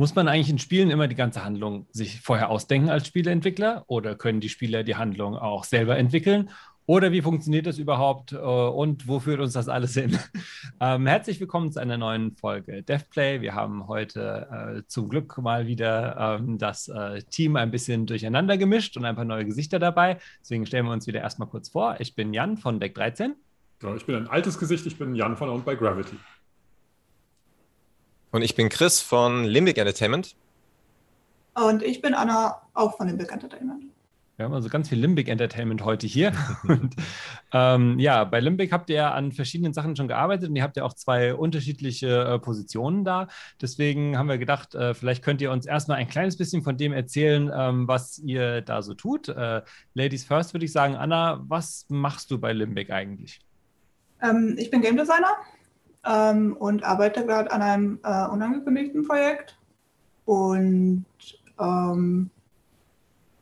Muss man eigentlich in Spielen immer die ganze Handlung sich vorher ausdenken als Spieleentwickler oder können die Spieler die Handlung auch selber entwickeln? Oder wie funktioniert das überhaupt äh, und wo führt uns das alles hin? ähm, herzlich willkommen zu einer neuen Folge DevPlay. Wir haben heute äh, zum Glück mal wieder ähm, das äh, Team ein bisschen durcheinander gemischt und ein paar neue Gesichter dabei. Deswegen stellen wir uns wieder erstmal kurz vor. Ich bin Jan von Deck 13. Ja, ich bin ein altes Gesicht, ich bin Jan von und bei Gravity. Und ich bin Chris von Limbic Entertainment. Und ich bin Anna, auch von Limbic Entertainment. Wir haben also ganz viel Limbic Entertainment heute hier. und, ähm, ja, bei Limbic habt ihr an verschiedenen Sachen schon gearbeitet und ihr habt ja auch zwei unterschiedliche äh, Positionen da. Deswegen haben wir gedacht, äh, vielleicht könnt ihr uns erstmal ein kleines bisschen von dem erzählen, ähm, was ihr da so tut. Äh, Ladies first würde ich sagen, Anna, was machst du bei Limbic eigentlich? Ähm, ich bin Game Designer ähm, und arbeite gerade an einem äh, unangekündigten Projekt und ähm,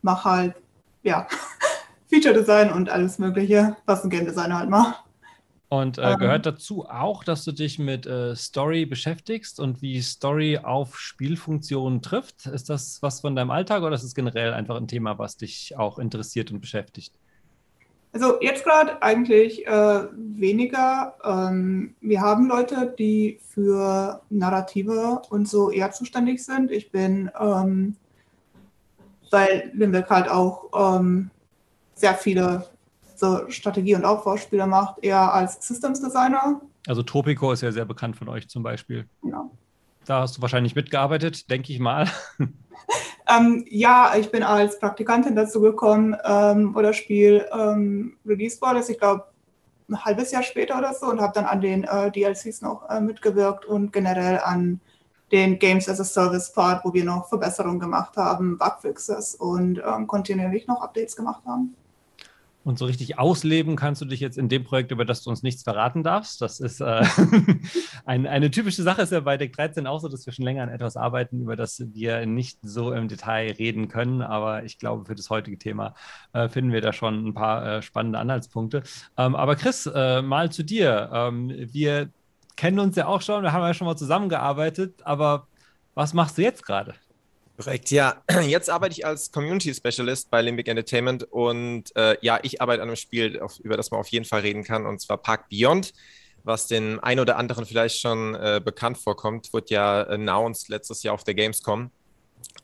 mache halt, ja, Feature Design und alles Mögliche, was ein Game Designer halt macht. Und äh, gehört ähm. dazu auch, dass du dich mit äh, Story beschäftigst und wie Story auf Spielfunktionen trifft? Ist das was von deinem Alltag oder ist es generell einfach ein Thema, was dich auch interessiert und beschäftigt? Also jetzt gerade eigentlich äh, weniger. Ähm, wir haben Leute, die für Narrative und so eher zuständig sind. Ich bin, ähm, weil Limbeck halt auch ähm, sehr viele so Strategie- und Aufbauspiele macht, eher als Systems Designer. Also Tropico ist ja sehr bekannt von euch zum Beispiel. Ja. Da hast du wahrscheinlich mitgearbeitet, denke ich mal. Ähm, ja, ich bin als Praktikantin dazu gekommen, ähm, das Spiel ähm, released wurde. Ich glaube, ein halbes Jahr später oder so und habe dann an den äh, DLCs noch äh, mitgewirkt und generell an den Games as a Service Part, wo wir noch Verbesserungen gemacht haben, Bugfixes und ähm, kontinuierlich noch Updates gemacht haben. Und so richtig ausleben kannst du dich jetzt in dem Projekt, über das du uns nichts verraten darfst. Das ist äh, ein, eine typische Sache, ist ja bei Deck 13 auch so, dass wir schon länger an etwas arbeiten, über das wir nicht so im Detail reden können. Aber ich glaube, für das heutige Thema äh, finden wir da schon ein paar äh, spannende Anhaltspunkte. Ähm, aber Chris, äh, mal zu dir. Ähm, wir kennen uns ja auch schon, wir haben ja schon mal zusammengearbeitet, aber was machst du jetzt gerade? Korrekt, ja. Jetzt arbeite ich als Community Specialist bei Limbic Entertainment und äh, ja, ich arbeite an einem Spiel, auf, über das man auf jeden Fall reden kann, und zwar Park Beyond, was den ein oder anderen vielleicht schon äh, bekannt vorkommt, wurde ja announced letztes Jahr auf der Gamescom.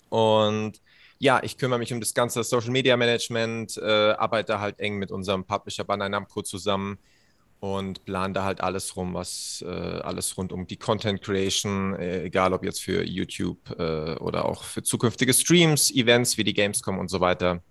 Und ja, ich kümmere mich um das ganze Social Media Management, äh, arbeite halt eng mit unserem Publisher Bandai Namco zusammen und plan da halt alles rum, was äh, alles rund um die Content Creation, äh, egal ob jetzt für YouTube äh, oder auch für zukünftige Streams, Events wie die Gamescom und so weiter.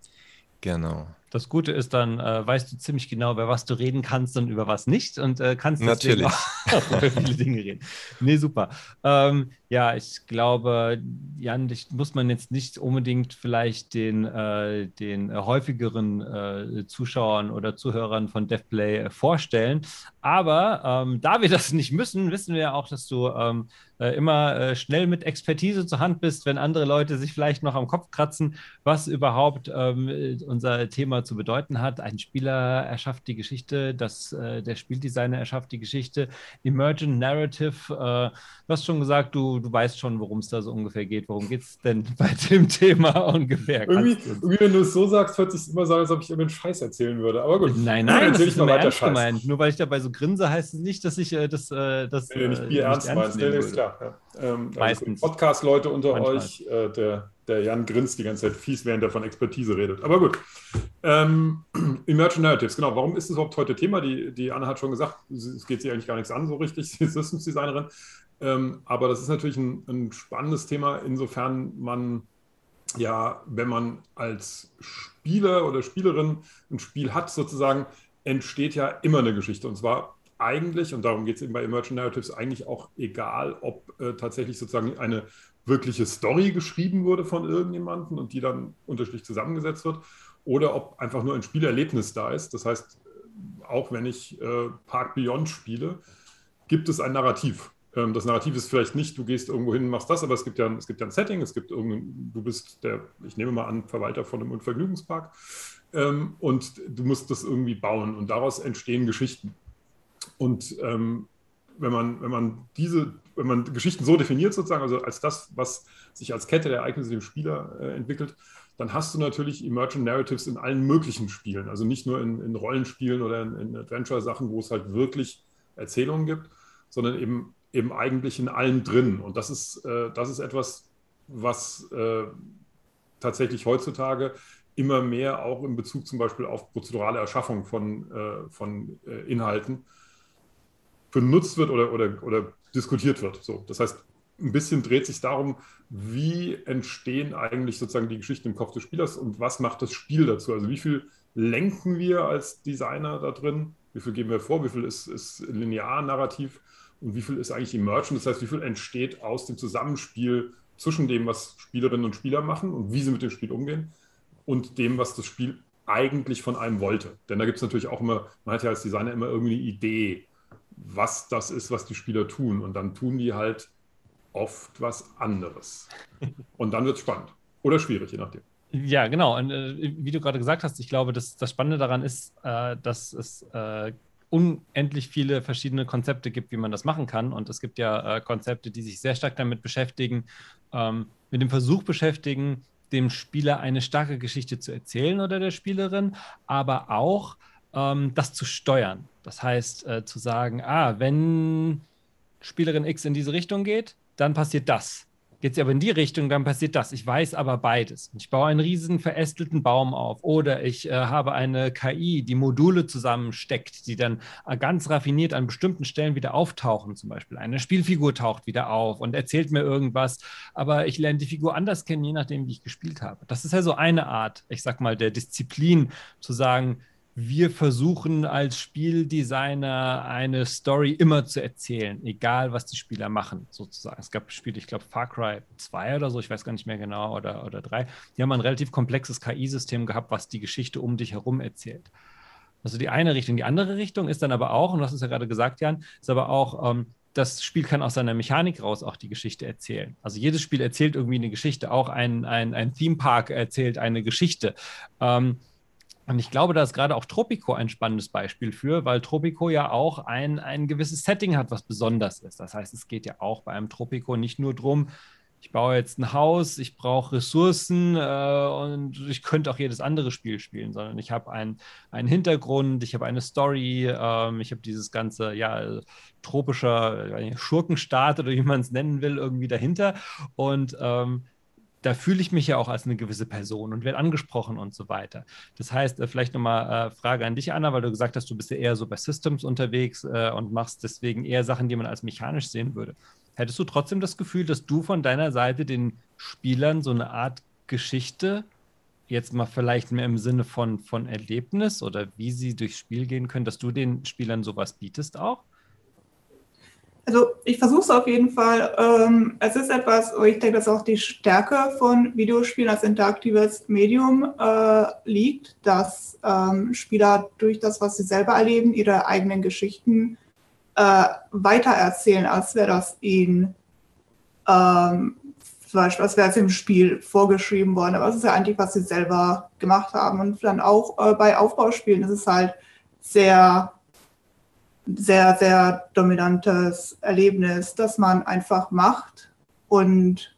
Genau. Das Gute ist, dann äh, weißt du ziemlich genau, über was du reden kannst und über was nicht und äh, kannst natürlich auch über viele Dinge reden. Nee, super. Ähm, ja, ich glaube, Jan, dich muss man jetzt nicht unbedingt vielleicht den, äh, den häufigeren äh, Zuschauern oder Zuhörern von DevPlay äh, vorstellen. Aber ähm, da wir das nicht müssen, wissen wir ja auch, dass du ähm, äh, immer äh, schnell mit Expertise zur Hand bist, wenn andere Leute sich vielleicht noch am Kopf kratzen, was überhaupt ähm, unser Thema zu bedeuten hat. Ein Spieler erschafft die Geschichte, das, der Spieldesigner erschafft die Geschichte. Emergent Narrative, du hast schon gesagt, du du weißt schon, worum es da so ungefähr geht. Worum geht es denn bei dem Thema ungefähr? Irgendwie, irgendwie, wenn du es so sagst, hört sich immer so, als ob ich irgendeinen Scheiß erzählen würde. Aber gut. Nein, nein, das ist mal weiter ernst gemeint. Nur weil ich dabei so grinse, heißt es nicht, dass ich äh, das, äh, das nee, nicht Bier äh, ernst meinst. Nee, ist klar. Ja. Ähm, also Meistens. Also Podcast-Leute unter Manchmal. euch, äh, der, der Jan grinst die ganze Zeit fies, während er von Expertise redet. Aber gut. Ähm, Emerging Narratives, genau. Warum ist das überhaupt heute Thema? Die, die Anna hat schon gesagt, es geht sie eigentlich gar nichts an, so richtig. Sie ist Systems Designerin. Ähm, aber das ist natürlich ein, ein, spannendes Thema, insofern man ja, wenn man als Spieler oder Spielerin ein Spiel hat, sozusagen, entsteht ja immer eine Geschichte. Und zwar eigentlich, und darum geht es eben bei Emergent Narratives, eigentlich auch egal, ob äh, tatsächlich sozusagen eine wirkliche Story geschrieben wurde von irgendjemandem und die dann unterschiedlich zusammengesetzt wird, oder ob einfach nur ein Spielerlebnis da ist. Das heißt, auch wenn ich äh, Park Beyond spiele, gibt es ein Narrativ. Ähm, das Narrativ ist vielleicht nicht, du gehst irgendwo hin und machst das, aber es gibt ja, es gibt ja ein Setting, es gibt irgendein, du bist der, ich nehme mal an, Verwalter von einem Unvergnügungspark ähm, und du musst das irgendwie bauen und daraus entstehen Geschichten. Und ähm, wenn, man, wenn man diese wenn man Geschichten so definiert sozusagen, also als das, was sich als Kette der Ereignisse dem Spieler äh, entwickelt, dann hast du natürlich Emergent Narratives in allen möglichen Spielen. Also nicht nur in, in Rollenspielen oder in, in Adventure-Sachen, wo es halt wirklich Erzählungen gibt, sondern eben, eben eigentlich in allen drin. Und das ist, äh, das ist etwas, was äh, tatsächlich heutzutage immer mehr auch in Bezug zum Beispiel auf prozedurale Erschaffung von, äh, von äh, Inhalten benutzt wird oder, oder, oder diskutiert wird. So, das heißt, ein bisschen dreht sich darum, wie entstehen eigentlich sozusagen die Geschichten im Kopf des Spielers und was macht das Spiel dazu? Also wie viel lenken wir als Designer da drin? Wie viel geben wir vor? Wie viel ist, ist linear narrativ? Und wie viel ist eigentlich Emergent? Das heißt, wie viel entsteht aus dem Zusammenspiel zwischen dem, was Spielerinnen und Spieler machen und wie sie mit dem Spiel umgehen und dem, was das Spiel eigentlich von einem wollte. Denn da gibt es natürlich auch immer, man hat ja als Designer immer irgendwie eine Idee, was das ist, was die Spieler tun. Und dann tun die halt oft was anderes. Und dann wird es spannend. Oder schwierig, je nachdem. Ja, genau. Und äh, wie du gerade gesagt hast, ich glaube, dass das Spannende daran ist, äh, dass es äh, unendlich viele verschiedene Konzepte gibt, wie man das machen kann. Und es gibt ja äh, Konzepte, die sich sehr stark damit beschäftigen, ähm, mit dem Versuch beschäftigen, dem Spieler eine starke Geschichte zu erzählen oder der Spielerin, aber auch ähm, das zu steuern. Das heißt, äh, zu sagen, ah, wenn Spielerin X in diese Richtung geht, dann passiert das. Geht sie aber in die Richtung, dann passiert das. Ich weiß aber beides. Ich baue einen riesen verästelten Baum auf oder ich äh, habe eine KI, die Module zusammensteckt, die dann äh, ganz raffiniert an bestimmten Stellen wieder auftauchen. Zum Beispiel eine Spielfigur taucht wieder auf und erzählt mir irgendwas, aber ich lerne die Figur anders kennen, je nachdem, wie ich gespielt habe. Das ist ja so eine Art, ich sag mal, der Disziplin zu sagen, wir versuchen als Spieldesigner eine Story immer zu erzählen, egal was die Spieler machen, sozusagen. Es gab Spiele, ich glaube Far Cry 2 oder so, ich weiß gar nicht mehr genau, oder, oder 3. Die haben ein relativ komplexes KI-System gehabt, was die Geschichte um dich herum erzählt. Also die eine Richtung. Die andere Richtung ist dann aber auch, und hast es ja gerade gesagt, Jan, ist aber auch, ähm, das Spiel kann aus seiner Mechanik raus auch die Geschichte erzählen. Also jedes Spiel erzählt irgendwie eine Geschichte. Auch ein, ein, ein Theme Park erzählt eine Geschichte. Ähm, und ich glaube, da ist gerade auch Tropico ein spannendes Beispiel für, weil Tropico ja auch ein, ein gewisses Setting hat, was besonders ist. Das heißt, es geht ja auch bei einem Tropico nicht nur darum, ich baue jetzt ein Haus, ich brauche Ressourcen äh, und ich könnte auch jedes andere Spiel spielen, sondern ich habe einen, einen Hintergrund, ich habe eine Story, ähm, ich habe dieses ganze, ja, tropischer äh, Schurkenstaat oder wie man es nennen will, irgendwie dahinter. Und ähm, da fühle ich mich ja auch als eine gewisse Person und werde angesprochen und so weiter. Das heißt, äh, vielleicht nochmal äh, Frage an dich, Anna, weil du gesagt hast, du bist ja eher so bei Systems unterwegs äh, und machst deswegen eher Sachen, die man als mechanisch sehen würde. Hättest du trotzdem das Gefühl, dass du von deiner Seite den Spielern so eine Art Geschichte, jetzt mal vielleicht mehr im Sinne von, von Erlebnis oder wie sie durchs Spiel gehen können, dass du den Spielern sowas bietest auch? Also ich versuche es auf jeden Fall. Ähm, es ist etwas, wo ich denke, dass auch die Stärke von Videospielen als interaktives Medium äh, liegt, dass ähm, Spieler durch das, was sie selber erleben, ihre eigenen Geschichten äh, weitererzählen, als wäre das ihnen ähm, zum Beispiel, als wäre es im Spiel vorgeschrieben worden. Aber es ist ja eigentlich, was sie selber gemacht haben. Und dann auch äh, bei Aufbauspielen ist es halt sehr sehr, sehr dominantes Erlebnis, das man einfach macht und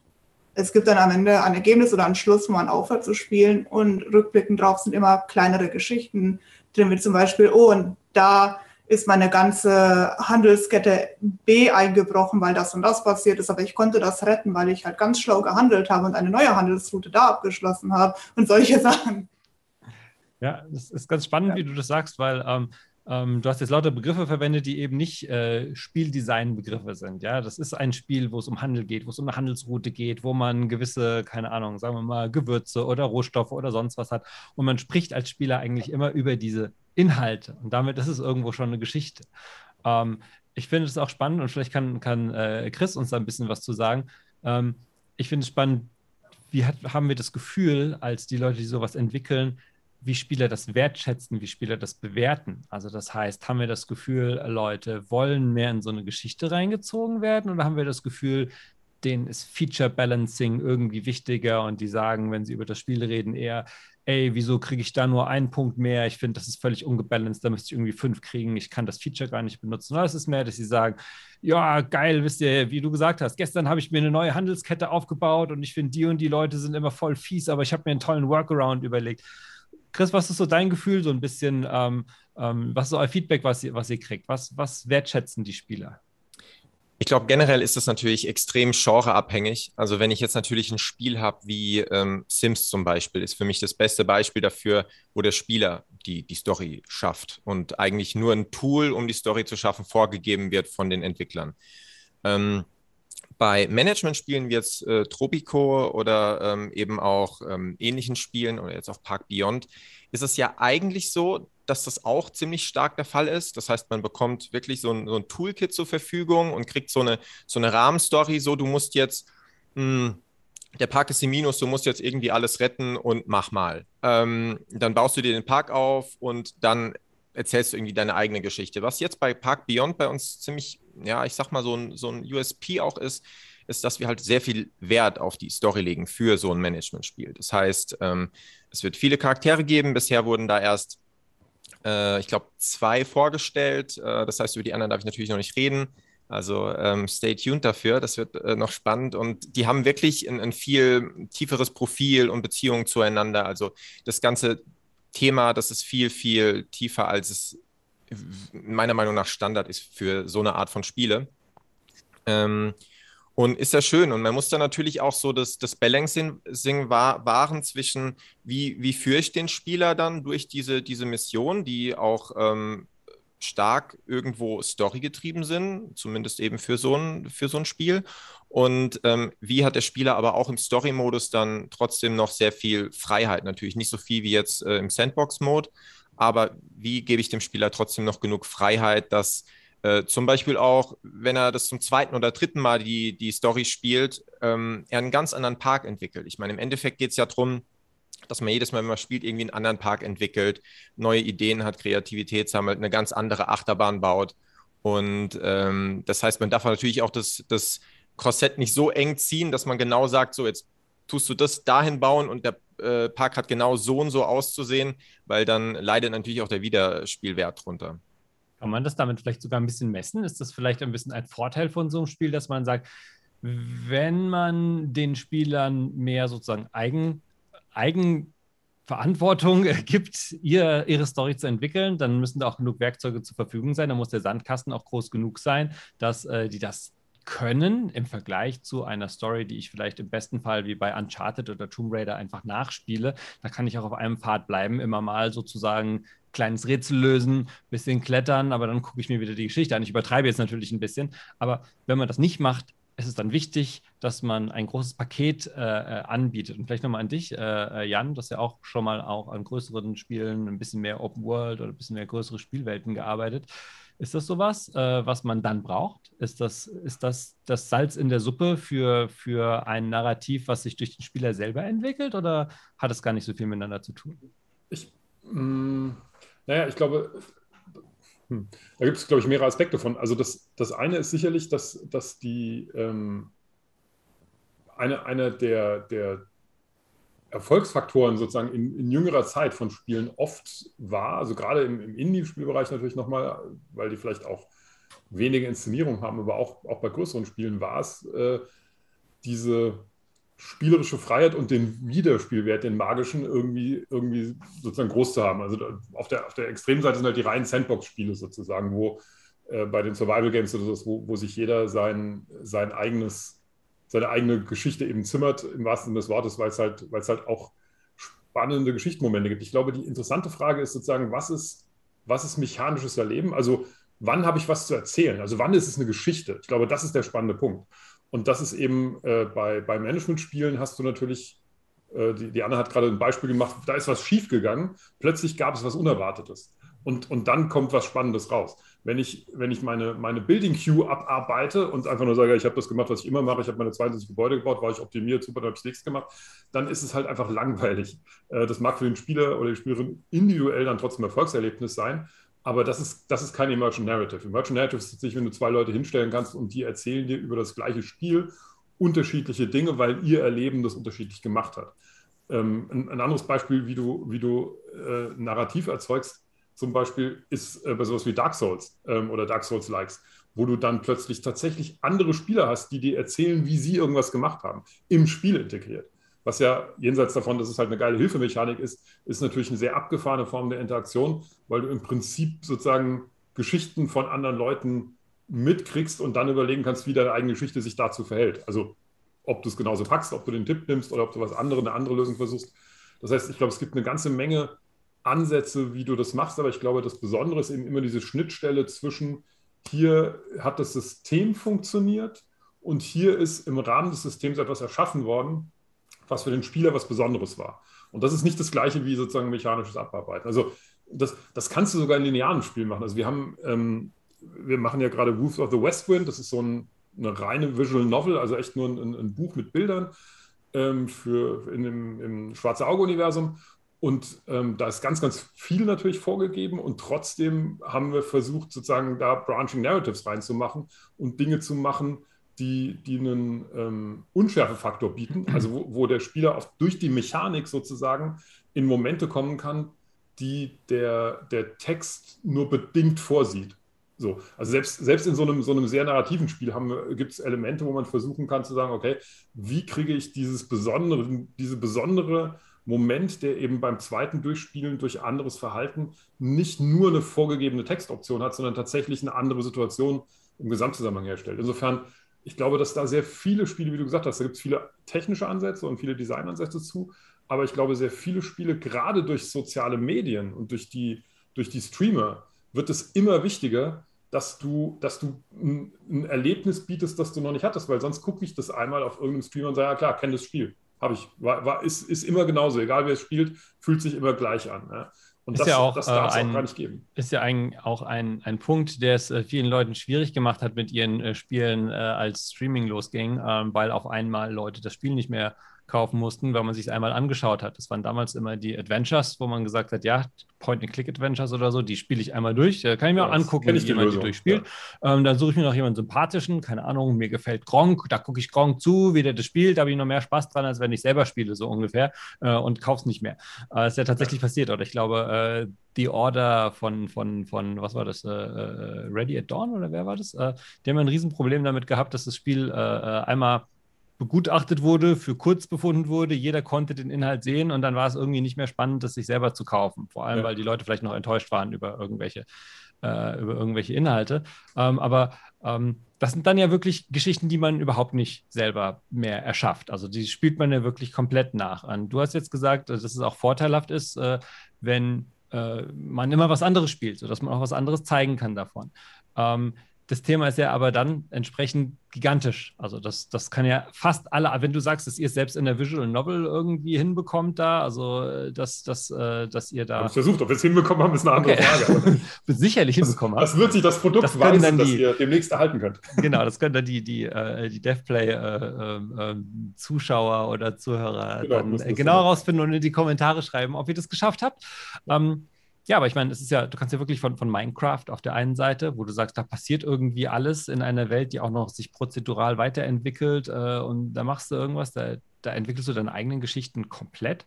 es gibt dann am Ende ein Ergebnis oder einen Schluss, wo man aufhört zu spielen und rückblickend drauf sind immer kleinere Geschichten drin, wie zum Beispiel, oh, und da ist meine ganze Handelskette B eingebrochen, weil das und das passiert ist, aber ich konnte das retten, weil ich halt ganz schlau gehandelt habe und eine neue Handelsroute da abgeschlossen habe und solche Sachen. Ja, das ist ganz spannend, ja. wie du das sagst, weil ähm, ähm, du hast jetzt lauter Begriffe verwendet, die eben nicht äh, Spieldesign-Begriffe sind. Ja, das ist ein Spiel, wo es um Handel geht, wo es um eine Handelsroute geht, wo man gewisse, keine Ahnung, sagen wir mal, Gewürze oder Rohstoffe oder sonst was hat. Und man spricht als Spieler eigentlich immer über diese Inhalte. Und damit ist es irgendwo schon eine Geschichte. Ähm, ich finde es auch spannend und vielleicht kann, kann äh, Chris uns da ein bisschen was zu sagen. Ähm, ich finde es spannend, wie hat, haben wir das Gefühl, als die Leute, die sowas entwickeln, wie Spieler das wertschätzen, wie Spieler das bewerten. Also das heißt, haben wir das Gefühl, Leute wollen mehr in so eine Geschichte reingezogen werden oder haben wir das Gefühl, denen ist Feature Balancing irgendwie wichtiger und die sagen, wenn sie über das Spiel reden, eher, ey, wieso kriege ich da nur einen Punkt mehr? Ich finde, das ist völlig ungebalanced, da müsste ich irgendwie fünf kriegen, ich kann das Feature gar nicht benutzen. Oder es ist mehr, dass sie sagen, ja, geil, wisst ihr, wie du gesagt hast, gestern habe ich mir eine neue Handelskette aufgebaut und ich finde, die und die Leute sind immer voll fies, aber ich habe mir einen tollen Workaround überlegt. Chris, was ist so dein Gefühl, so ein bisschen, ähm, ähm, was ist so euer Feedback, was ihr, was ihr kriegt? Was, was wertschätzen die Spieler? Ich glaube, generell ist das natürlich extrem genreabhängig. Also wenn ich jetzt natürlich ein Spiel habe wie ähm, Sims zum Beispiel, ist für mich das beste Beispiel dafür, wo der Spieler die, die Story schafft und eigentlich nur ein Tool, um die Story zu schaffen, vorgegeben wird von den Entwicklern. Ähm, bei Management-Spielen wie jetzt äh, Tropico oder ähm, eben auch ähm, ähnlichen Spielen oder jetzt auch Park Beyond ist es ja eigentlich so, dass das auch ziemlich stark der Fall ist. Das heißt, man bekommt wirklich so ein, so ein Toolkit zur Verfügung und kriegt so eine, so eine Rahmenstory, so du musst jetzt, mh, hm, der Park ist im Minus, du musst jetzt irgendwie alles retten und mach mal. Ähm, dann baust du dir den Park auf und dann erzählst du irgendwie deine eigene Geschichte. Was jetzt bei Park Beyond bei uns ziemlich, ja, ich sag mal, so ein, so ein USP auch ist, ist, dass wir halt sehr viel Wert auf die Story legen für so ein Management-Spiel. Das heißt, ähm, es wird viele Charaktere geben. Bisher wurden da erst äh, ich glaube, zwei vorgestellt. Äh, das heißt, über die anderen darf ich natürlich noch nicht reden. Also ähm, stay tuned dafür, das wird äh, noch spannend. Und die haben wirklich ein, ein, viel tieferes Profil und Beziehungen zueinander. Also das ganze Thema, das ist viel, viel tiefer, als es meiner Meinung nach Standard ist für so eine Art von Spiele. Ähm, und ist ja schön. Und man muss dann natürlich auch so das, das Balancing wahren zwischen, wie, wie führe ich den Spieler dann durch diese, diese Mission, die auch ähm, stark irgendwo storygetrieben sind, zumindest eben für so ein, für so ein Spiel. Und ähm, wie hat der Spieler aber auch im Story-Modus dann trotzdem noch sehr viel Freiheit? Natürlich nicht so viel wie jetzt äh, im Sandbox-Mode, aber wie gebe ich dem Spieler trotzdem noch genug Freiheit, dass äh, zum Beispiel auch, wenn er das zum zweiten oder dritten Mal die, die Story spielt, ähm, er einen ganz anderen Park entwickelt. Ich meine, im Endeffekt geht es ja darum, dass man jedes Mal, wenn man spielt, irgendwie einen anderen Park entwickelt, neue Ideen hat, Kreativität sammelt, eine ganz andere Achterbahn baut. Und ähm, das heißt, man darf natürlich auch das, das Korsett nicht so eng ziehen, dass man genau sagt, so jetzt tust du das dahin bauen und der äh, Park hat genau so und so auszusehen, weil dann leidet natürlich auch der Wiederspielwert drunter. Kann man das damit vielleicht sogar ein bisschen messen? Ist das vielleicht ein bisschen ein Vorteil von so einem Spiel, dass man sagt, wenn man den Spielern mehr sozusagen Eigen, Eigenverantwortung gibt, ihr, ihre Story zu entwickeln, dann müssen da auch genug Werkzeuge zur Verfügung sein. Da muss der Sandkasten auch groß genug sein, dass äh, die das können im Vergleich zu einer Story, die ich vielleicht im besten Fall wie bei Uncharted oder Tomb Raider einfach nachspiele. Da kann ich auch auf einem Pfad bleiben, immer mal sozusagen kleines Rätsel lösen, bisschen klettern, aber dann gucke ich mir wieder die Geschichte an. Ich übertreibe jetzt natürlich ein bisschen, aber wenn man das nicht macht, ist es dann wichtig, dass man ein großes Paket äh, äh anbietet. Und vielleicht nochmal an dich, äh, äh, Jan, dass ja auch schon mal auch an größeren Spielen ein bisschen mehr Open World oder ein bisschen mehr größere Spielwelten gearbeitet. Ist das sowas, äh, was man dann braucht? Ist das, ist das das Salz in der Suppe für, für ein Narrativ, was sich durch den Spieler selber entwickelt oder hat es gar nicht so viel miteinander zu tun? Ich, mh, mm, naja, ich glaube, hm, da gibt es, glaube ich, mehrere Aspekte von. Also das, das eine ist sicherlich, dass, dass die ähm, eine, eine der, der Erfolgsfaktoren sozusagen in, in, jüngerer Zeit von Spielen oft war, also gerade im, im Indie-Spielbereich natürlich nochmal, weil die vielleicht auch wenige Inszenierungen haben, aber auch, auch bei größeren Spielen war es äh, diese spielerische Freiheit und den Wiederspielwert, den magischen, irgendwie, irgendwie sozusagen groß zu haben. Also auf der, auf der Extremseite sind halt die reinen Sandbox-Spiele sozusagen, wo äh, bei den Survival Games oder so, wo, wo sich jeder sein, sein eigenes, seine eigene Geschichte eben zimmert, im wahrsten Sinne des Wortes, weil es halt, weil es halt auch spannende Geschichtenmomente gibt. Ich glaube, die interessante Frage ist sozusagen, was ist, was ist mechanisches Erleben? Also wann habe ich was zu erzählen? Also wann ist es eine Geschichte? Ich glaube, das ist der spannende Punkt. Und das ist eben äh, bei, bei Management-Spielen hast du natürlich, äh, die, die Anna hat gerade ein Beispiel gemacht, da ist was schiefgegangen, plötzlich gab es was Unerwartetes. Und, und dann kommt was Spannendes raus. Wenn ich, wenn ich meine, meine Building Queue abarbeite und einfach nur sage, ich habe das gemacht, was ich immer mache, ich habe meine 22 Gebäude gebaut, war ich optimiert, super, dann habe ich nichts gemacht, dann ist es halt einfach langweilig. Äh, das mag für den Spieler oder die Spielerin individuell dann trotzdem Erfolgserlebnis sein, aber das ist, das ist kein Emergent Narrative. Emergent Narrative ist tatsächlich, wenn du zwei Leute hinstellen kannst und die erzählen dir über das gleiche Spiel unterschiedliche Dinge, weil ihr Erleben das unterschiedlich gemacht hat. Ähm, ein, ein, anderes Beispiel, wie du, wie du äh, Narrativ erzeugst, zum Beispiel ist äh, bei sowas wie Dark Souls ähm, oder Dark Souls-Likes, wo du dann plötzlich tatsächlich andere Spieler hast, die dir erzählen, wie sie irgendwas gemacht haben, im Spiel integriert. Was ja jenseits davon, dass es halt eine geile Hilfemechanik ist, ist natürlich eine sehr abgefahrene Form der Interaktion, weil du im Prinzip sozusagen Geschichten von anderen Leuten mitkriegst und dann überlegen kannst, wie deine eigene Geschichte sich dazu verhält. Also ob du es genauso packst, ob du den Tipp nimmst oder ob du was anderes, eine andere Lösung versuchst. Das heißt, ich glaube, es gibt eine ganze Menge Ansätze, wie du das machst, aber ich glaube, das Besondere ist eben immer diese Schnittstelle zwischen hier hat das System funktioniert und hier ist im Rahmen des Systems etwas erschaffen worden, was für den Spieler was Besonderes war. Und das ist nicht das gleiche wie sozusagen mechanisches Abarbeiten. Also das, das kannst du sogar in linearen Spielen machen. Also wir haben, ähm, wir machen ja gerade Wolves of the West Wind, das ist so ein eine reine Visual Novel, also echt nur ein, ein Buch mit Bildern ähm, für in dem, im Schwarze Auge-Universum. Und ähm, da ist ganz, ganz viel natürlich vorgegeben und trotzdem haben wir versucht, sozusagen da Branching Narratives reinzumachen und Dinge zu machen, die, die einen ähm, Unschärfefaktor bieten, also wo, wo, der Spieler oft durch die Mechanik sozusagen in Momente kommen kann, die der, der Text nur bedingt vorsieht. So, also selbst, selbst in so einem, so einem sehr narrativen Spiel gibt es Elemente, wo man versuchen kann zu sagen, okay, wie kriege ich dieses besondere, diese besondere Moment, der eben beim zweiten Durchspielen durch anderes Verhalten nicht nur eine vorgegebene Textoption hat, sondern tatsächlich eine andere Situation im Gesamtzusammenhang herstellt. Insofern, ich glaube, dass da sehr viele Spiele, wie du gesagt hast, da gibt es viele technische Ansätze und viele Designansätze zu, aber ich glaube, sehr viele Spiele, gerade durch soziale Medien und durch die, durch die Streamer, wird es immer wichtiger, dass du, dass du ein, ein, Erlebnis bietest, das du noch nicht hattest, weil sonst gucke ich das einmal auf irgendeinem Stream und sage, ja klar, kenne das Spiel. Habe ich. War, war, ist, ist immer genauso, egal wer es spielt, fühlt sich immer gleich an. Ja. Und ist das, ja auch, das darf es äh, auch gar nicht geben. Ist ja ein, auch ein, ein Punkt, der es äh, vielen Leuten schwierig gemacht hat mit ihren äh, Spielen, als Streaming losging, ähm, weil auf einmal Leute das Spiel nicht mehr kaufen mussten, weil man sich einmal angeschaut hat. Das waren damals immer die Adventures, wo man gesagt hat, ja, Point-and-Click-Adventures oder so, die spiele ich einmal durch. Kann ich mir ja, auch angucken, wie jemand die durchspielt. Ja. Ähm, dann suche ich mir noch jemanden sympathischen, keine Ahnung, mir gefällt Gronk, da gucke ich Gronk zu, wie der das spielt, da habe ich noch mehr Spaß dran, als wenn ich selber spiele, so ungefähr, äh, und kaufe es nicht mehr. Äh, ist ja tatsächlich ja. passiert, oder ich glaube, äh, die Order von, von, von, was war das, äh, äh, Ready at Dawn oder wer war das? Äh, die haben ein Riesenproblem damit gehabt, dass das Spiel einmal begutachtet wurde, für kurz befunden wurde. Jeder konnte den Inhalt sehen und dann war es irgendwie nicht mehr spannend, das sich selber zu kaufen. Vor allem, ja. weil die Leute vielleicht noch enttäuscht waren über irgendwelche, äh, über irgendwelche Inhalte. Ähm, aber ähm, das sind dann ja wirklich Geschichten, die man überhaupt nicht selber mehr erschafft. Also die spielt man ja wirklich komplett nach. Und du hast jetzt gesagt, dass es auch vorteilhaft ist, äh, wenn äh, man immer was anderes spielt, sodass man auch was anderes zeigen kann davon. Ähm, das Thema ist ja aber dann entsprechend gigantisch. Also das, das kann ja fast alle, wenn du sagst, dass ihr es selbst in der Visual Novel irgendwie hinbekommt da, also äh, dass, dass, äh, dass ihr da... Ich versucht, ob wir es hinbekommen haben, ist eine andere okay. Frage. Sicherlich hinbekommen haben. Das wird sich das Produkt das weisen, dann die, das ihr demnächst erhalten könnt. Genau, das können dann die, die, äh, die DevPlay-Zuschauer oder Zuhörer genau, dann genau herausfinden und in die Kommentare schreiben, ob ihr das geschafft habt. Ähm, ja, aber ich meine, es ist ja, du kannst ja wirklich von, von Minecraft auf der einen Seite, wo du sagst, da passiert irgendwie alles in einer Welt, die auch noch sich prozedural weiterentwickelt äh, und da machst du irgendwas, da, da entwickelst du deine eigenen Geschichten komplett.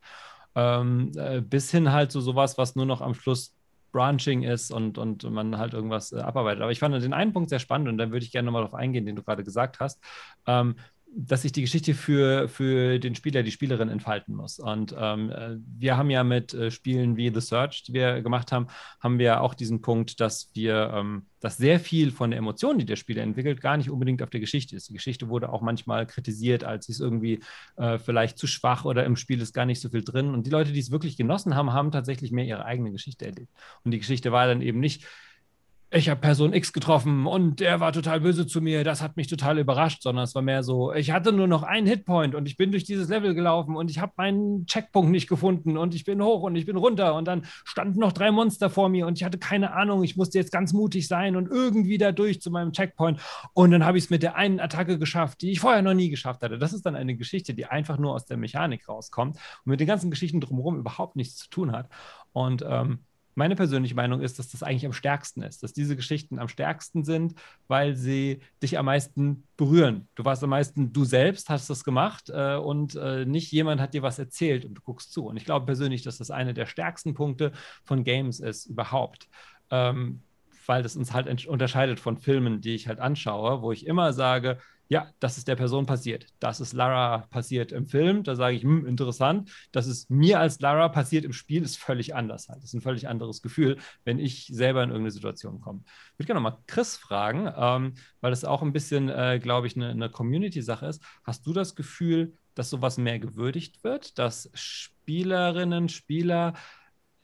Ähm, äh, bis hin halt zu sowas, was nur noch am Schluss Branching ist und, und man halt irgendwas äh, abarbeitet. Aber ich fand den einen Punkt sehr spannend und dann würde ich gerne nochmal darauf eingehen, den du gerade gesagt hast. Ähm, dass sich die Geschichte für, für den Spieler, die Spielerin entfalten muss. Und ähm, äh, wir haben ja mit äh, Spielen wie The Search, die wir gemacht haben, haben wir auch diesen Punkt, dass wir, ähm, dass sehr viel von der Emotion, die der Spieler entwickelt, gar nicht unbedingt auf der Geschichte ist. Die Geschichte wurde auch manchmal kritisiert, als sie es irgendwie äh, vielleicht zu schwach oder im Spiel ist gar nicht so viel drin. Und die Leute, die es wirklich genossen haben, haben tatsächlich mehr ihre eigene Geschichte erlebt. Und die Geschichte war dann eben nicht, ich habe Person X getroffen und der war total böse zu mir, das hat mich total überrascht, sondern es war mehr so, ich hatte nur noch einen Hitpoint und ich bin durch dieses Level gelaufen und ich habe meinen Checkpunkt nicht gefunden und ich bin hoch und ich bin runter und dann standen noch drei Monster vor mir und ich hatte keine Ahnung, ich musste jetzt ganz mutig sein und irgendwie da durch zu meinem Checkpoint. Und dann habe ich es mit der einen Attacke geschafft, die ich vorher noch nie geschafft hatte. Das ist dann eine Geschichte, die einfach nur aus der Mechanik rauskommt und mit den ganzen Geschichten drumherum überhaupt nichts zu tun hat. Und ähm, meine persönliche Meinung ist, dass das eigentlich am stärksten ist, dass diese Geschichten am stärksten sind, weil sie dich am meisten berühren. Du warst am meisten du selbst, hast das gemacht äh, und äh, nicht jemand hat dir was erzählt und du guckst zu. Und ich glaube persönlich, dass das einer der stärksten Punkte von Games ist überhaupt. Ähm, weil das uns halt unterscheidet von Filmen, die ich halt anschaue, wo ich immer sage, ja, das ist der Person passiert. Das ist Lara passiert im Film. Da sage ich, hm, interessant. Das ist mir als Lara passiert im Spiel, ist völlig anders halt. Das ist ein völlig anderes Gefühl, wenn ich selber in irgendeine Situation komme. Ich würde gerne nochmal Chris fragen, ähm, weil das auch ein bisschen, äh, glaube ich, eine, eine Community-Sache ist. Hast du das Gefühl, dass sowas mehr gewürdigt wird, dass Spielerinnen, Spieler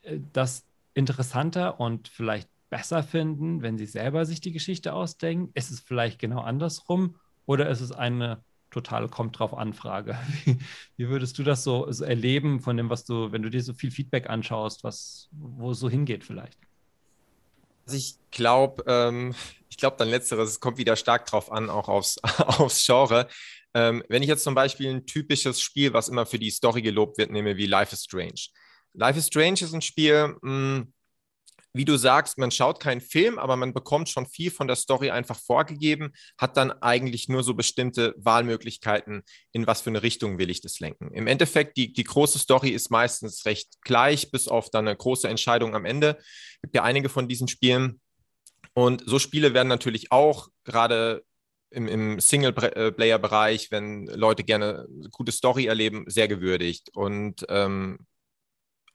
äh, das interessanter und vielleicht besser finden, wenn sie selber sich die Geschichte ausdenken? Ist es vielleicht genau andersrum? Oder ist es eine totale kommt drauf Anfrage? Wie, wie würdest du das so, so, erleben von dem, was du, wenn du dir so viel Feedback anschaust, was, wo es so hingeht vielleicht? Also ich glaube, ähm, ich glaube dann letzteres, es kommt wieder stark drauf an, auch aufs, aufs Genre. Ähm, wenn ich jetzt zum Beispiel ein typisches Spiel, was immer für die Story gelobt wird, nehme wie Life is Strange. Life is Strange ist ein Spiel, mh, hm, wie du sagst, man schaut keinen Film, aber man bekommt schon viel von der Story einfach vorgegeben, hat dann eigentlich nur so bestimmte Wahlmöglichkeiten, in was für eine Richtung will ich das lenken. Im Endeffekt, die, die große Story ist meistens recht gleich, bis auf dann eine große Entscheidung am Ende. Es gibt ja einige von diesen Spielen. Und so Spiele werden natürlich auch gerade im, im Singleplayer-Bereich, wenn Leute gerne eine gute Story erleben, sehr gewürdigt. Und ähm,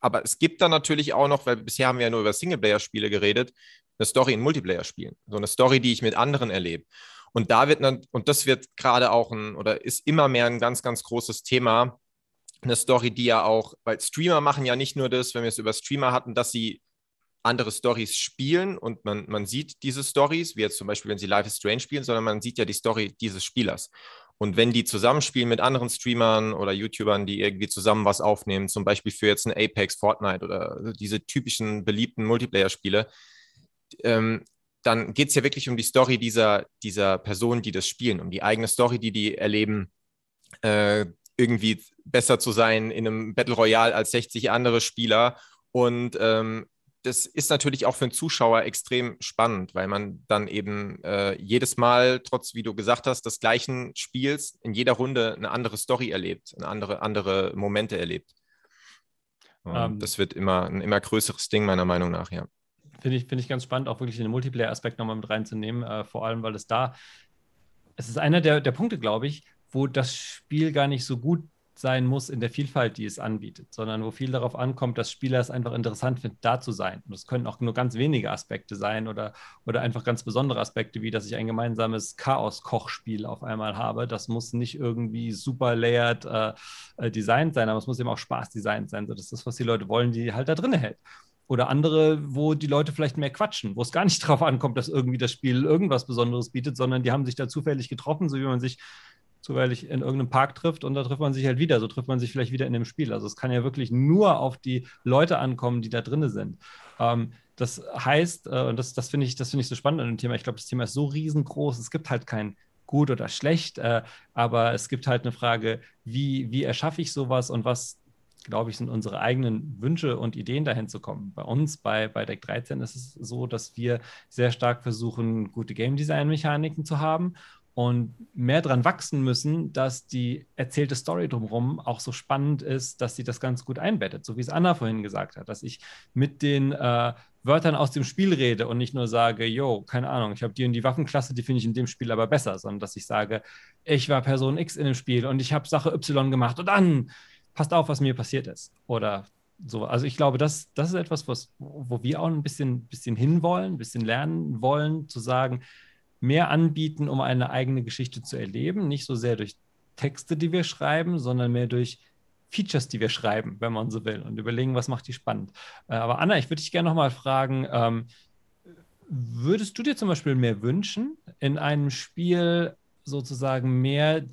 aber es gibt dann natürlich auch noch, weil bisher haben wir ja nur über Singleplayer-Spiele geredet, eine Story in Multiplayer-Spielen. So eine Story, die ich mit anderen erlebe. Und da wird, dann, und das wird gerade auch ein, oder ist immer mehr ein ganz, ganz großes Thema, eine Story, die ja auch, weil Streamer machen ja nicht nur das, wenn wir es über Streamer hatten, dass sie andere Stories spielen und man, man sieht diese Stories, wie jetzt zum Beispiel, wenn sie Life is Strange spielen, sondern man sieht ja die Story dieses Spielers. Und wenn die zusammenspielen mit anderen Streamern oder YouTubern, die irgendwie zusammen was aufnehmen, zum Beispiel für jetzt ein Apex, Fortnite oder diese typischen beliebten Multiplayer-Spiele, ähm, dann geht es ja wirklich um die Story dieser, dieser Personen, die das spielen, um die eigene Story, die die erleben, äh, irgendwie besser zu sein in einem Battle Royale als 60 andere Spieler. Und ähm, das ist natürlich auch für einen Zuschauer extrem spannend, weil man dann eben äh, jedes Mal, trotz wie du gesagt hast, des gleichen Spiels in jeder Runde eine andere Story erlebt, eine andere, andere Momente erlebt. Um, ähm, das wird immer ein immer größeres Ding, meiner Meinung nach, ja. Finde ich, find ich ganz spannend, auch wirklich den Multiplayer-Aspekt nochmal mit reinzunehmen, äh, vor allem, weil es da, es ist einer der, der Punkte, glaube ich, wo das Spiel gar nicht so gut sein muss in der Vielfalt, die es anbietet, sondern wo viel darauf ankommt, dass Spieler es einfach interessant finden, da zu sein. Und das können auch nur ganz wenige Aspekte sein oder, oder einfach ganz besondere Aspekte, wie dass ich ein gemeinsames Chaos-Kochspiel auf einmal habe. Das muss nicht irgendwie super layered äh, äh, designt sein, aber es muss eben auch Spaß designt sein. das ist das, was die Leute wollen, die halt da drin hält. Oder andere, wo die Leute vielleicht mehr quatschen, wo es gar nicht darauf ankommt, dass irgendwie das Spiel irgendwas Besonderes bietet, sondern die haben sich da zufällig getroffen, so wie man sich zufällig in irgendeinem Park trifft und da trifft man sich halt wieder. So trifft man sich vielleicht wieder in dem Spiel. Also es kann ja wirklich nur auf die Leute ankommen, die da drin sind. Ähm, das heißt, äh, und das, das finde ich, das ich so spannend an dem Thema. Ich glaube, das Thema ist so riesengroß. Es gibt halt kein gut oder schlecht, äh, aber es gibt halt eine Frage, wie, wie erschaffe ich sowas und was glaube ich, sind unsere eigenen Wünsche und Ideen dahin zu kommen. Bei uns, bei, bei Deck 13, ist es so, dass wir sehr stark versuchen, gute Game Design-Mechaniken zu haben und mehr dran wachsen müssen, dass die erzählte Story drumherum auch so spannend ist, dass sie das ganz gut einbettet, so wie es Anna vorhin gesagt hat, dass ich mit den äh, Wörtern aus dem Spiel rede und nicht nur sage, yo, keine Ahnung, ich habe die und die Waffenklasse, die finde ich in dem Spiel aber besser, sondern dass ich sage, ich war Person X in dem Spiel und ich habe Sache Y gemacht und dann passt auf, was mir passiert ist. Oder so. Also ich glaube, das, das ist etwas, was, wo wir auch ein bisschen, bisschen hinwollen, ein bisschen lernen wollen, zu sagen, mehr anbieten, um eine eigene Geschichte zu erleben. Nicht so sehr durch Texte, die wir schreiben, sondern mehr durch Features, die wir schreiben, wenn man so will, und überlegen, was macht die spannend. Äh, aber Anna, ich würde dich gerne nochmal fragen, ähm, würdest du dir zum Beispiel mehr wünschen, in einem Spiel sozusagen mehr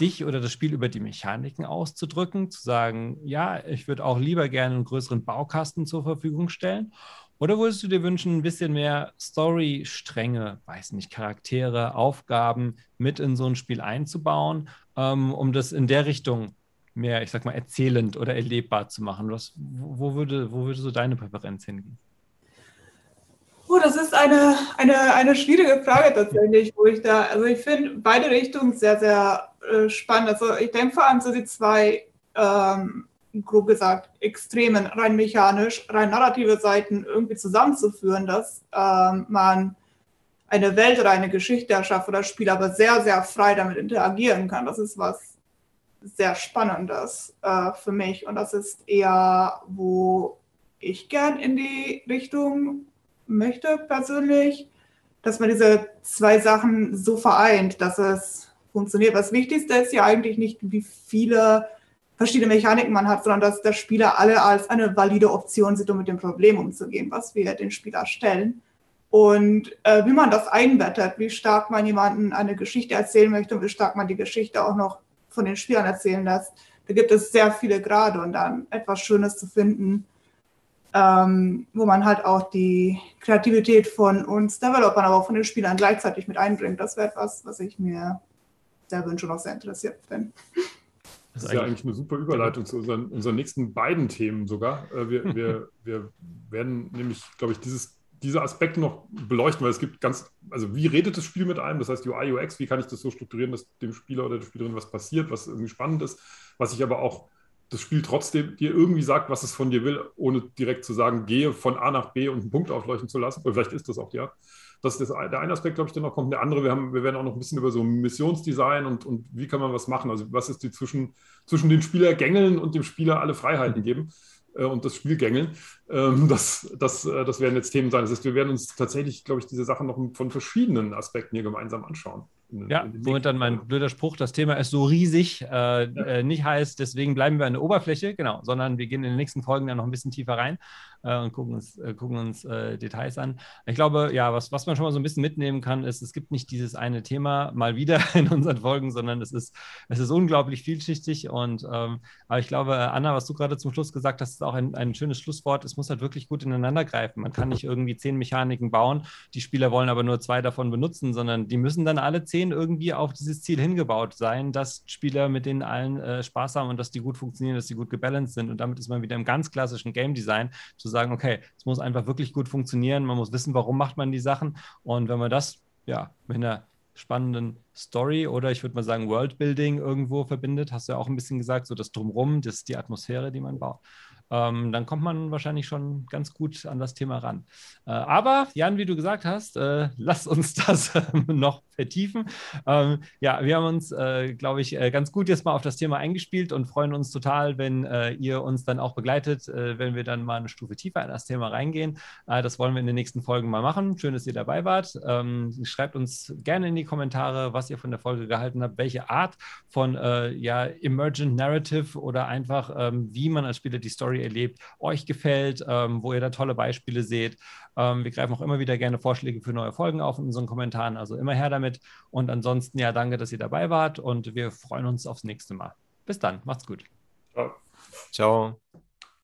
dich oder das Spiel über die Mechaniken auszudrücken, zu sagen, ja, ich würde auch lieber gerne einen größeren Baukasten zur Verfügung stellen? Oder würdest du dir wünschen, ein bisschen mehr Story-Stränge, weiß nicht, Charaktere, Aufgaben mit in so ein Spiel einzubauen, ähm, um das in der Richtung mehr, ich sag mal, erzählend oder erlebbar zu machen? Was, wo, würde, wo würde so deine Präferenz hingehen? das ist eine, eine, eine schwierige Frage tatsächlich, wo ich da, also ich finde beide Richtungen sehr, sehr äh, spannend. Also ich denke vor allem so die zwei, ähm, grob gesagt, extremen, rein mechanisch, rein narrative Seiten irgendwie zusammenzuführen, dass ähm, man eine Welt oder eine Geschichte erschafft oder das Spiel aber sehr, sehr frei damit interagieren kann. Das ist was sehr Spannendes äh, für mich und das ist eher, wo ich gern in die Richtung möchte persönlich, dass man diese zwei Sachen so vereint, dass es funktioniert. Das Wichtigste ist ja eigentlich nicht, wie viele verschiedene Mechaniken man hat, sondern dass der Spieler alle als eine valide Option sieht, um mit dem Problem umzugehen, was wir den Spieler stellen. Und äh, wie man das einbettet, wie stark man jemanden eine Geschichte erzählen möchte und wie stark man die Geschichte auch noch von den Spielern erzählen lässt, da gibt es sehr viele Grade und dann etwas Schönes zu finden, ähm, wo man halt auch die Kreativität von uns Developern, aber auch von den Spielern gleichzeitig mit einbringt. Das wäre etwas, was ich mir sehr wünsche und auch sehr interessiert bin. Das ist ja eigentlich eine super Überleitung zu unseren, unseren nächsten beiden Themen sogar. Äh, wir, wir, wir werden nämlich, glaube ich, dieses, diese Aspekte noch beleuchten, weil es gibt ganz, also wie redet das Spiel mit einem? Das heißt UI, UX, wie kann ich das so strukturieren, dass dem Spieler oder der Spielerin was passiert, was irgendwie spannend ist, was ich aber auch das Spiel trotzdem dir irgendwie sagt, was es von dir will, ohne direkt zu sagen, gehe von A nach B und einen Punkt aufleuchten zu lassen. Oder vielleicht ist das auch ja. Das ist der eine Aspekt, glaube ich, der noch kommt. Der andere, wir, haben, wir werden auch noch ein bisschen über so Missionsdesign und, und wie kann man was machen. Also was ist die zwischen, zwischen den Spielergängeln und dem Spieler alle Freiheiten geben äh, und das Spiel gängeln. Ähm, das, das, äh, das werden jetzt Themen sein. Das heißt, wir werden uns tatsächlich, glaube ich, diese Sachen noch von verschiedenen Aspekten hier gemeinsam anschauen ja, womit dann mein blöder Spruch, das Thema ist so riesig, äh, ja. äh, nicht heißt, deswegen bleiben wir an der Oberfläche, genau, sondern wir gehen in den nächsten Folgen dann noch ein bisschen tiefer rein äh, und gucken uns, äh, gucken uns äh, Details an. Ich glaube, ja, was, was man schon mal so ein bisschen mitnehmen kann, ist, es gibt nicht dieses eine Thema mal wieder in unseren Folgen, sondern es ist, es ist unglaublich vielschichtig und ähm, aber ich glaube, Anna, was du gerade zum Schluss gesagt hast, ist auch ein, ein schönes Schlusswort. Es muss halt wirklich gut ineinander greifen. Man kann nicht irgendwie zehn Mechaniken bauen, die Spieler wollen aber nur zwei davon benutzen, sondern die müssen dann alle zehn irgendwie auf dieses Ziel hingebaut sein, dass Spieler mit denen allen äh, Spaß haben und dass die gut funktionieren, dass die gut gebalanced sind. Und damit ist man wieder im ganz klassischen Game Design zu sagen, okay, es muss einfach wirklich gut funktionieren. Man muss wissen, warum macht man die Sachen. Und wenn man das ja mit einer spannenden Story oder ich würde mal sagen Worldbuilding irgendwo verbindet, hast du ja auch ein bisschen gesagt, so das Drumrum, das ist die Atmosphäre, die man baut ähm, dann kommt man wahrscheinlich schon ganz gut an das Thema ran. Äh, aber Jan, wie du gesagt hast, äh, lass uns das noch vertiefen. Ähm, ja, wir haben uns, äh, glaube ich, äh, ganz gut jetzt mal auf das Thema eingespielt und freuen uns total, wenn äh, ihr uns dann auch begleitet, äh, wenn wir dann mal eine Stufe tiefer in das Thema reingehen. das wollen wir in den nächsten Folgen mal machen. Schön, dass ihr dabei wart. Ähm, schreibt uns gerne in die Kommentare, was ihr von der Folge gehalten habt, welche Art von ja, Emergent Narrative oder einfach, ähm, wie man als Spieler die Story erlebt, euch gefällt, ähm, wo ihr da tolle Beispiele seht. Ähm, wir greifen auch immer wieder gerne Vorschläge für neue Folgen auf in unseren Kommentaren, also immer her damit. Und ansonsten ja, danke, dass ihr dabei wart und wir freuen uns aufs nächste Mal. Bis dann, macht's gut. Ciao. Ciao.